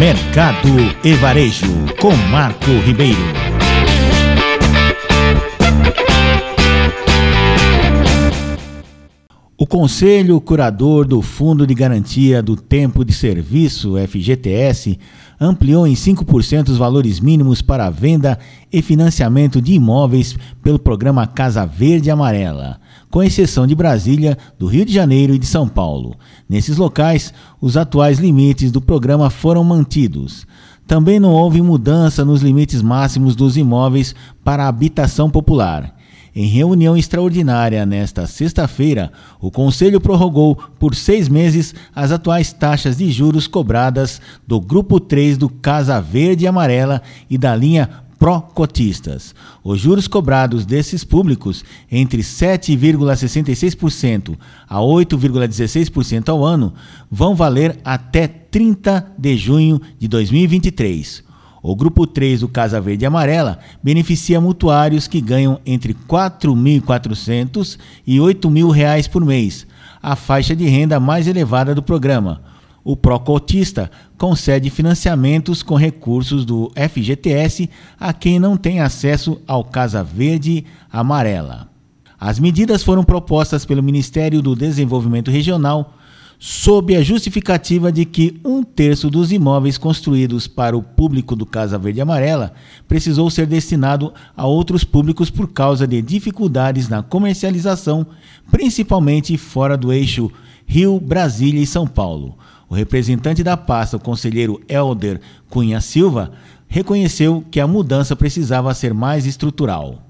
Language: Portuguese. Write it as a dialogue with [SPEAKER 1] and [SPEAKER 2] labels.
[SPEAKER 1] Mercado e Varejo, com Marco Ribeiro. O Conselho Curador do Fundo de Garantia do Tempo de Serviço, FGTS, ampliou em 5% os valores mínimos para a venda e financiamento de imóveis pelo programa Casa Verde Amarela com exceção de Brasília, do Rio de Janeiro e de São Paulo. Nesses locais, os atuais limites do programa foram mantidos. Também não houve mudança nos limites máximos dos imóveis para habitação popular. Em reunião extraordinária nesta sexta-feira, o Conselho prorrogou por seis meses as atuais taxas de juros cobradas do Grupo 3 do Casa Verde e Amarela e da linha pró-cotistas. Os juros cobrados desses públicos entre 7,66% a 8,16% ao ano vão valer até 30 de junho de 2023. O grupo 3 do Casa Verde e Amarela beneficia mutuários que ganham entre R$ 4.400 e R$ 8.000 por mês, a faixa de renda mais elevada do programa o Procotista concede financiamentos com recursos do FGTS a quem não tem acesso ao Casa Verde Amarela. As medidas foram propostas pelo Ministério do Desenvolvimento Regional sob a justificativa de que um terço dos imóveis construídos para o público do Casa Verde Amarela precisou ser destinado a outros públicos por causa de dificuldades na comercialização, principalmente fora do eixo Rio, Brasília e São Paulo. O representante da pasta, o conselheiro Elder Cunha Silva, reconheceu que a mudança precisava ser mais estrutural.